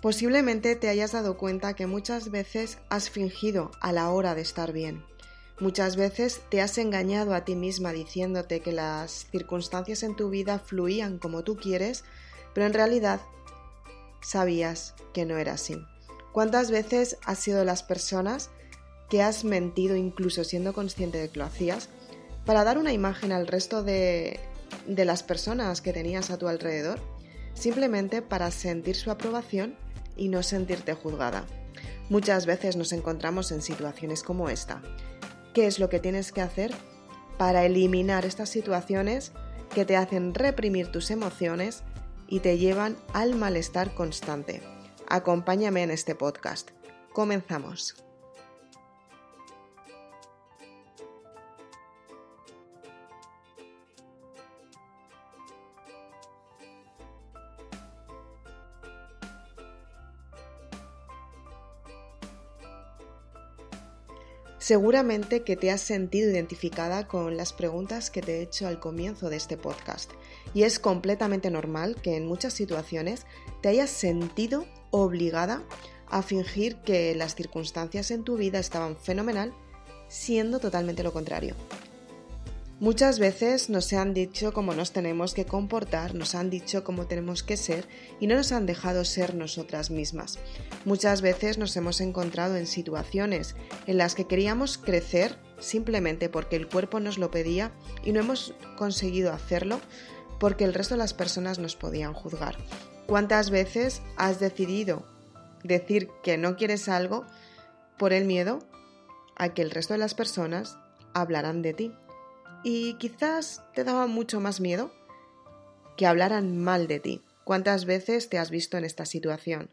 Posiblemente te hayas dado cuenta que muchas veces has fingido a la hora de estar bien. Muchas veces te has engañado a ti misma diciéndote que las circunstancias en tu vida fluían como tú quieres, pero en realidad sabías que no era así. ¿Cuántas veces has sido las personas que has mentido incluso siendo consciente de que lo hacías para dar una imagen al resto de, de las personas que tenías a tu alrededor? Simplemente para sentir su aprobación y no sentirte juzgada. Muchas veces nos encontramos en situaciones como esta. ¿Qué es lo que tienes que hacer para eliminar estas situaciones que te hacen reprimir tus emociones y te llevan al malestar constante? Acompáñame en este podcast. Comenzamos. Seguramente que te has sentido identificada con las preguntas que te he hecho al comienzo de este podcast y es completamente normal que en muchas situaciones te hayas sentido obligada a fingir que las circunstancias en tu vida estaban fenomenal siendo totalmente lo contrario. Muchas veces nos han dicho cómo nos tenemos que comportar, nos han dicho cómo tenemos que ser y no nos han dejado ser nosotras mismas. Muchas veces nos hemos encontrado en situaciones en las que queríamos crecer simplemente porque el cuerpo nos lo pedía y no hemos conseguido hacerlo porque el resto de las personas nos podían juzgar. ¿Cuántas veces has decidido decir que no quieres algo por el miedo a que el resto de las personas hablarán de ti? Y quizás te daba mucho más miedo que hablaran mal de ti. ¿Cuántas veces te has visto en esta situación?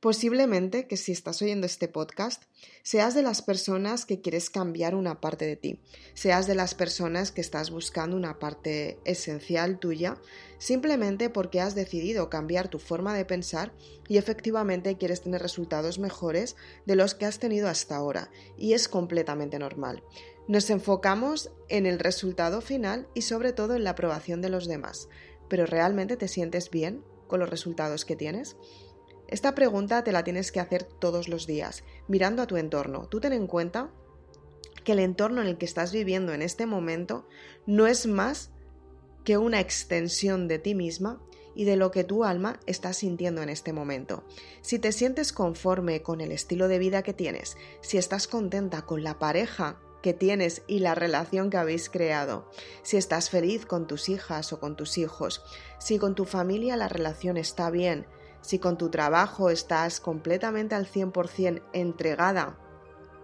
Posiblemente que si estás oyendo este podcast, seas de las personas que quieres cambiar una parte de ti, seas de las personas que estás buscando una parte esencial tuya, simplemente porque has decidido cambiar tu forma de pensar y efectivamente quieres tener resultados mejores de los que has tenido hasta ahora, y es completamente normal. Nos enfocamos en el resultado final y sobre todo en la aprobación de los demás, pero ¿realmente te sientes bien con los resultados que tienes? Esta pregunta te la tienes que hacer todos los días, mirando a tu entorno. Tú ten en cuenta que el entorno en el que estás viviendo en este momento no es más que una extensión de ti misma y de lo que tu alma está sintiendo en este momento. Si te sientes conforme con el estilo de vida que tienes, si estás contenta con la pareja que tienes y la relación que habéis creado, si estás feliz con tus hijas o con tus hijos, si con tu familia la relación está bien, si con tu trabajo estás completamente al 100% entregada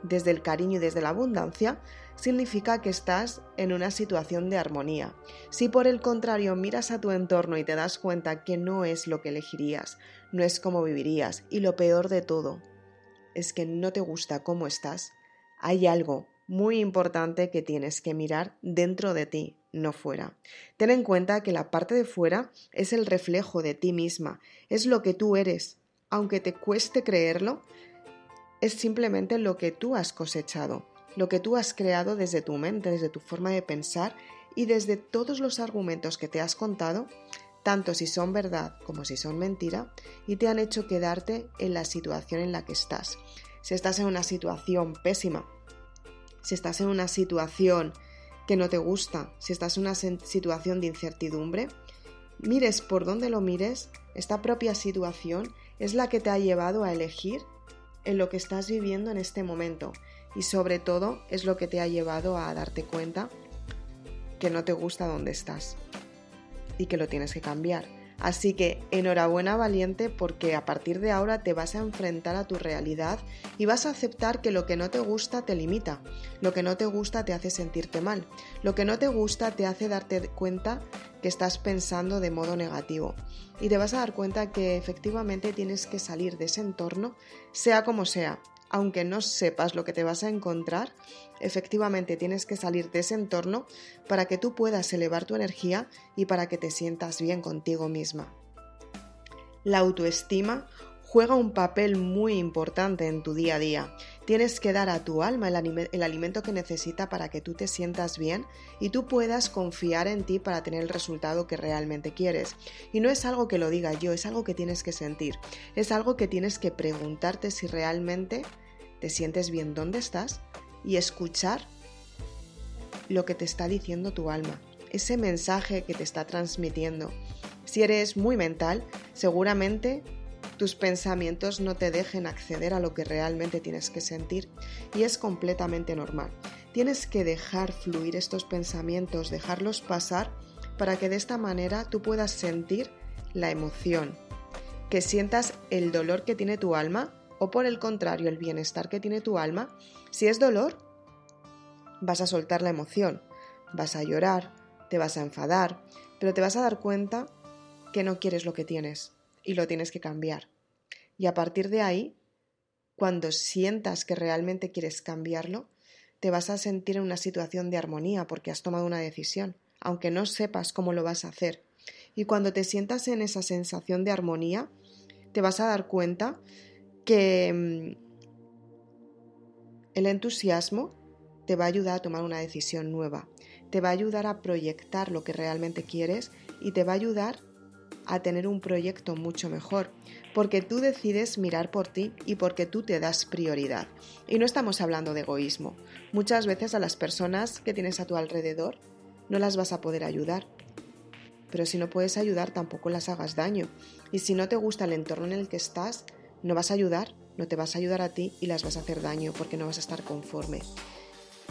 desde el cariño y desde la abundancia, significa que estás en una situación de armonía. Si por el contrario miras a tu entorno y te das cuenta que no es lo que elegirías, no es como vivirías, y lo peor de todo es que no te gusta cómo estás, hay algo muy importante que tienes que mirar dentro de ti, no fuera. Ten en cuenta que la parte de fuera es el reflejo de ti misma, es lo que tú eres. Aunque te cueste creerlo, es simplemente lo que tú has cosechado, lo que tú has creado desde tu mente, desde tu forma de pensar y desde todos los argumentos que te has contado, tanto si son verdad como si son mentira, y te han hecho quedarte en la situación en la que estás. Si estás en una situación pésima, si estás en una situación que no te gusta, si estás en una situación de incertidumbre, mires por donde lo mires, esta propia situación es la que te ha llevado a elegir en lo que estás viviendo en este momento y sobre todo es lo que te ha llevado a darte cuenta que no te gusta donde estás y que lo tienes que cambiar. Así que enhorabuena valiente porque a partir de ahora te vas a enfrentar a tu realidad y vas a aceptar que lo que no te gusta te limita, lo que no te gusta te hace sentirte mal, lo que no te gusta te hace darte cuenta que estás pensando de modo negativo. Y te vas a dar cuenta que efectivamente tienes que salir de ese entorno sea como sea, aunque no sepas lo que te vas a encontrar, efectivamente tienes que salir de ese entorno para que tú puedas elevar tu energía y para que te sientas bien contigo misma. La autoestima juega un papel muy importante en tu día a día. Tienes que dar a tu alma el, alimento que necesita para que tú te sientas bien y tú puedas confiar en ti para tener el resultado que realmente quieres. Y no es algo que lo diga yo, es algo que tienes que sentir. Es algo que tienes que preguntarte si realmente te sientes bien dónde estás y escuchar lo que te está diciendo tu alma, ese mensaje que te está transmitiendo. Si eres muy mental, seguramente tus pensamientos no te dejen acceder a lo que realmente tienes que sentir y es completamente normal. Tienes que dejar fluir estos pensamientos, dejarlos pasar para que de esta manera tú puedas sentir la emoción, que sientas el dolor que tiene tu alma o por el contrario el bienestar que tiene tu alma. Si es dolor, vas a soltar la emoción, vas a llorar, te vas a enfadar, pero te vas a dar cuenta que no quieres lo que tienes y lo tienes que cambiar. Y a partir de ahí, cuando sientas que realmente quieres cambiarlo, te vas a sentir en una situación de armonía porque has tomado una decisión, aunque no sepas cómo lo vas a hacer. Y cuando te sientas en esa sensación de armonía, te vas a dar cuenta que mm, el entusiasmo te va a ayudar a tomar una decisión nueva, te va a ayudar a proyectar lo que realmente quieres y te va a ayudar a tener un proyecto mucho mejor, porque tú decides mirar por ti y porque tú te das prioridad. Y no estamos hablando de egoísmo. Muchas veces a las personas que tienes a tu alrededor no las vas a poder ayudar. Pero si no puedes ayudar, tampoco las hagas daño. Y si no te gusta el entorno en el que estás, no vas a ayudar, no te vas a ayudar a ti y las vas a hacer daño porque no vas a estar conforme.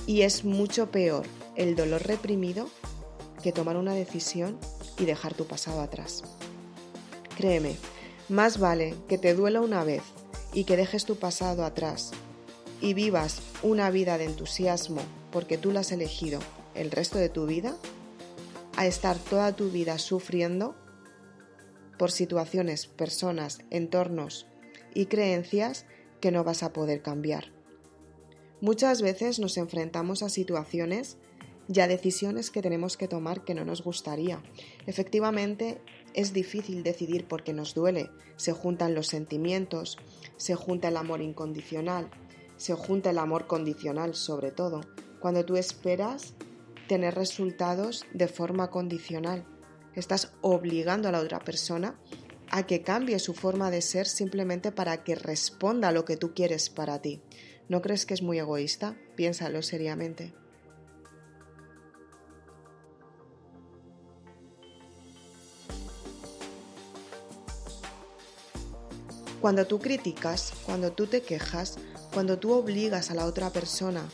Y es mucho peor el dolor reprimido que tomar una decisión y dejar tu pasado atrás. Créeme, más vale que te duela una vez y que dejes tu pasado atrás y vivas una vida de entusiasmo porque tú la has elegido el resto de tu vida, a estar toda tu vida sufriendo por situaciones, personas, entornos y creencias que no vas a poder cambiar. Muchas veces nos enfrentamos a situaciones y a decisiones que tenemos que tomar que no nos gustaría. Efectivamente, es difícil decidir porque nos duele. Se juntan los sentimientos, se junta el amor incondicional, se junta el amor condicional sobre todo, cuando tú esperas tener resultados de forma condicional. Estás obligando a la otra persona a que cambie su forma de ser simplemente para que responda a lo que tú quieres para ti. ¿No crees que es muy egoísta? Piénsalo seriamente. Cuando tú criticas, cuando tú te quejas, cuando tú obligas a la otra persona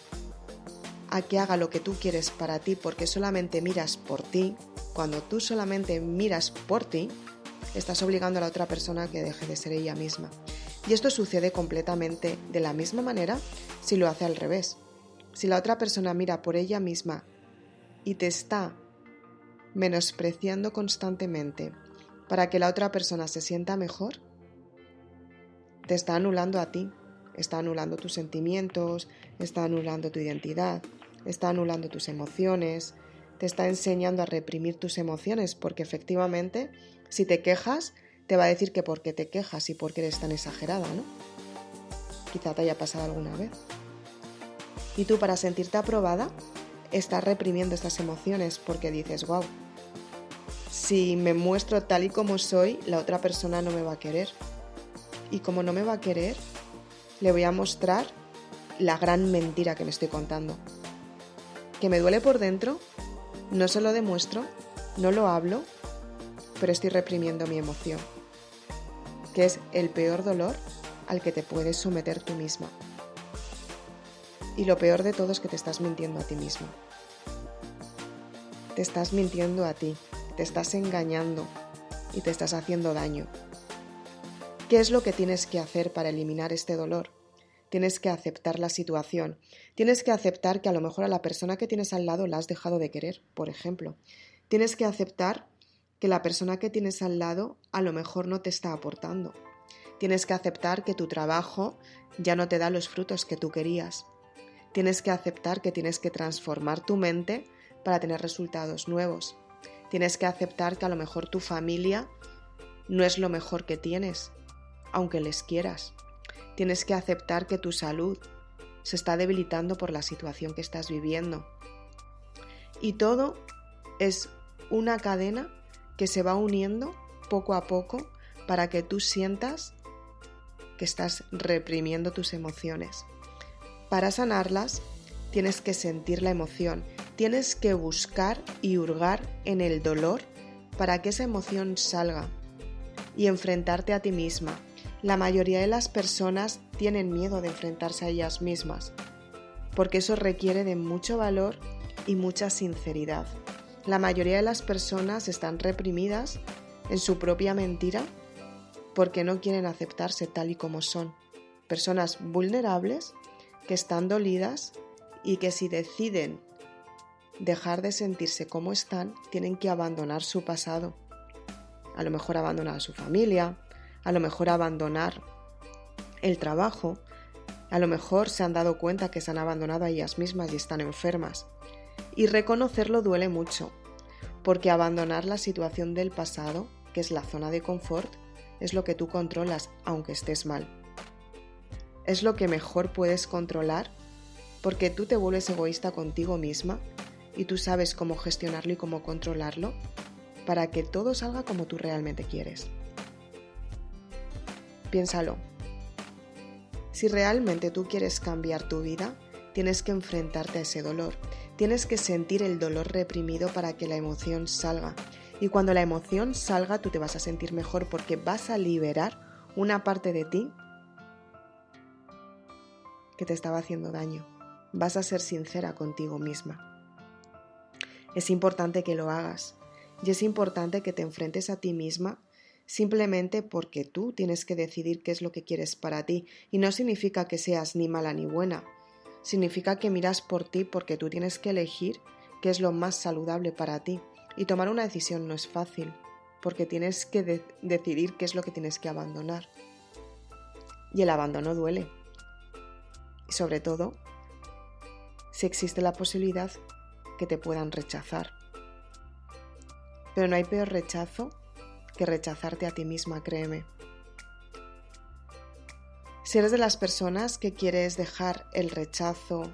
a que haga lo que tú quieres para ti porque solamente miras por ti, cuando tú solamente miras por ti, estás obligando a la otra persona que deje de ser ella misma. Y esto sucede completamente de la misma manera si lo hace al revés. Si la otra persona mira por ella misma y te está menospreciando constantemente para que la otra persona se sienta mejor, te está anulando a ti, está anulando tus sentimientos, está anulando tu identidad, está anulando tus emociones, te está enseñando a reprimir tus emociones porque efectivamente si te quejas te va a decir que porque te quejas y porque eres tan exagerada, ¿no? Quizá te haya pasado alguna vez. Y tú para sentirte aprobada estás reprimiendo estas emociones porque dices, wow, si me muestro tal y como soy, la otra persona no me va a querer y como no me va a querer, le voy a mostrar la gran mentira que me estoy contando. Que me duele por dentro, no se lo demuestro, no lo hablo, pero estoy reprimiendo mi emoción, que es el peor dolor al que te puedes someter tú misma. Y lo peor de todo es que te estás mintiendo a ti misma. Te estás mintiendo a ti, te estás engañando y te estás haciendo daño. ¿Qué es lo que tienes que hacer para eliminar este dolor? Tienes que aceptar la situación. Tienes que aceptar que a lo mejor a la persona que tienes al lado la has dejado de querer, por ejemplo. Tienes que aceptar que la persona que tienes al lado a lo mejor no te está aportando. Tienes que aceptar que tu trabajo ya no te da los frutos que tú querías. Tienes que aceptar que tienes que transformar tu mente para tener resultados nuevos. Tienes que aceptar que a lo mejor tu familia no es lo mejor que tienes aunque les quieras. Tienes que aceptar que tu salud se está debilitando por la situación que estás viviendo. Y todo es una cadena que se va uniendo poco a poco para que tú sientas que estás reprimiendo tus emociones. Para sanarlas, tienes que sentir la emoción, tienes que buscar y hurgar en el dolor para que esa emoción salga y enfrentarte a ti misma. La mayoría de las personas tienen miedo de enfrentarse a ellas mismas, porque eso requiere de mucho valor y mucha sinceridad. La mayoría de las personas están reprimidas en su propia mentira porque no quieren aceptarse tal y como son. Personas vulnerables que están dolidas y que si deciden dejar de sentirse como están, tienen que abandonar su pasado. A lo mejor abandonar a su familia, a lo mejor abandonar el trabajo, a lo mejor se han dado cuenta que se han abandonado a ellas mismas y están enfermas. Y reconocerlo duele mucho, porque abandonar la situación del pasado, que es la zona de confort, es lo que tú controlas aunque estés mal. Es lo que mejor puedes controlar porque tú te vuelves egoísta contigo misma y tú sabes cómo gestionarlo y cómo controlarlo para que todo salga como tú realmente quieres. Piénsalo. Si realmente tú quieres cambiar tu vida, tienes que enfrentarte a ese dolor. Tienes que sentir el dolor reprimido para que la emoción salga. Y cuando la emoción salga, tú te vas a sentir mejor porque vas a liberar una parte de ti que te estaba haciendo daño. Vas a ser sincera contigo misma. Es importante que lo hagas y es importante que te enfrentes a ti misma simplemente porque tú tienes que decidir qué es lo que quieres para ti y no significa que seas ni mala ni buena. Significa que miras por ti porque tú tienes que elegir qué es lo más saludable para ti y tomar una decisión no es fácil porque tienes que decidir qué es lo que tienes que abandonar. Y el abandono duele. Y sobre todo, si existe la posibilidad que te puedan rechazar. Pero no hay peor rechazo que rechazarte a ti misma, créeme. Si eres de las personas que quieres dejar el rechazo,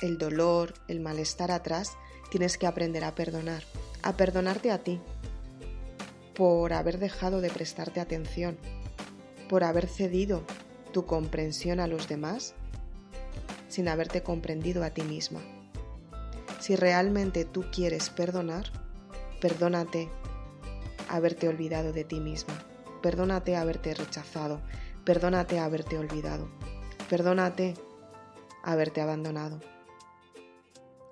el dolor, el malestar atrás, tienes que aprender a perdonar, a perdonarte a ti por haber dejado de prestarte atención, por haber cedido tu comprensión a los demás sin haberte comprendido a ti misma. Si realmente tú quieres perdonar, perdónate haberte olvidado de ti misma, perdónate haberte rechazado, perdónate haberte olvidado, perdónate haberte abandonado.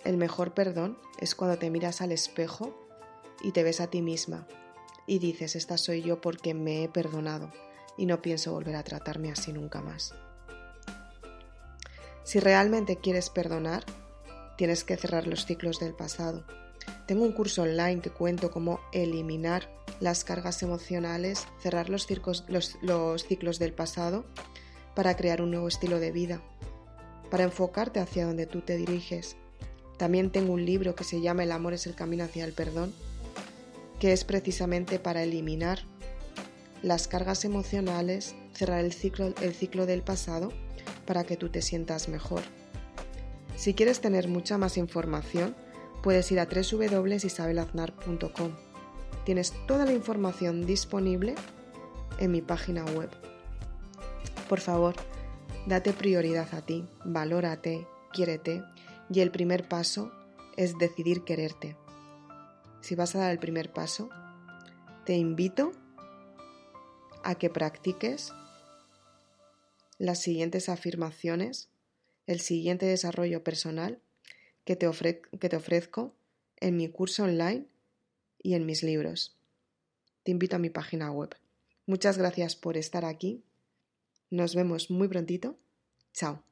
El mejor perdón es cuando te miras al espejo y te ves a ti misma y dices, esta soy yo porque me he perdonado y no pienso volver a tratarme así nunca más. Si realmente quieres perdonar, tienes que cerrar los ciclos del pasado. Tengo un curso online que cuento cómo eliminar las cargas emocionales, cerrar los, los, ciclos del pasado para crear un nuevo estilo de vida, para enfocarte hacia donde tú te diriges. También tengo un libro que se llama El amor es el camino hacia el perdón, que es precisamente para eliminar las cargas emocionales, cerrar el ciclo, el ciclo del pasado para que tú te sientas mejor. Si quieres tener mucha más información, puedes ir a www.isabelaznar.com. Tienes toda la información disponible en mi página web. Por favor, date prioridad a ti, valórate, quiérete y el primer paso es decidir quererte. Si vas a dar el primer paso, te invito a que practiques las siguientes afirmaciones el siguiente desarrollo personal que te, ofrezco en mi curso online y en mis libros. Te invito a mi página web. Muchas gracias por estar aquí. Nos vemos muy prontito. Chao.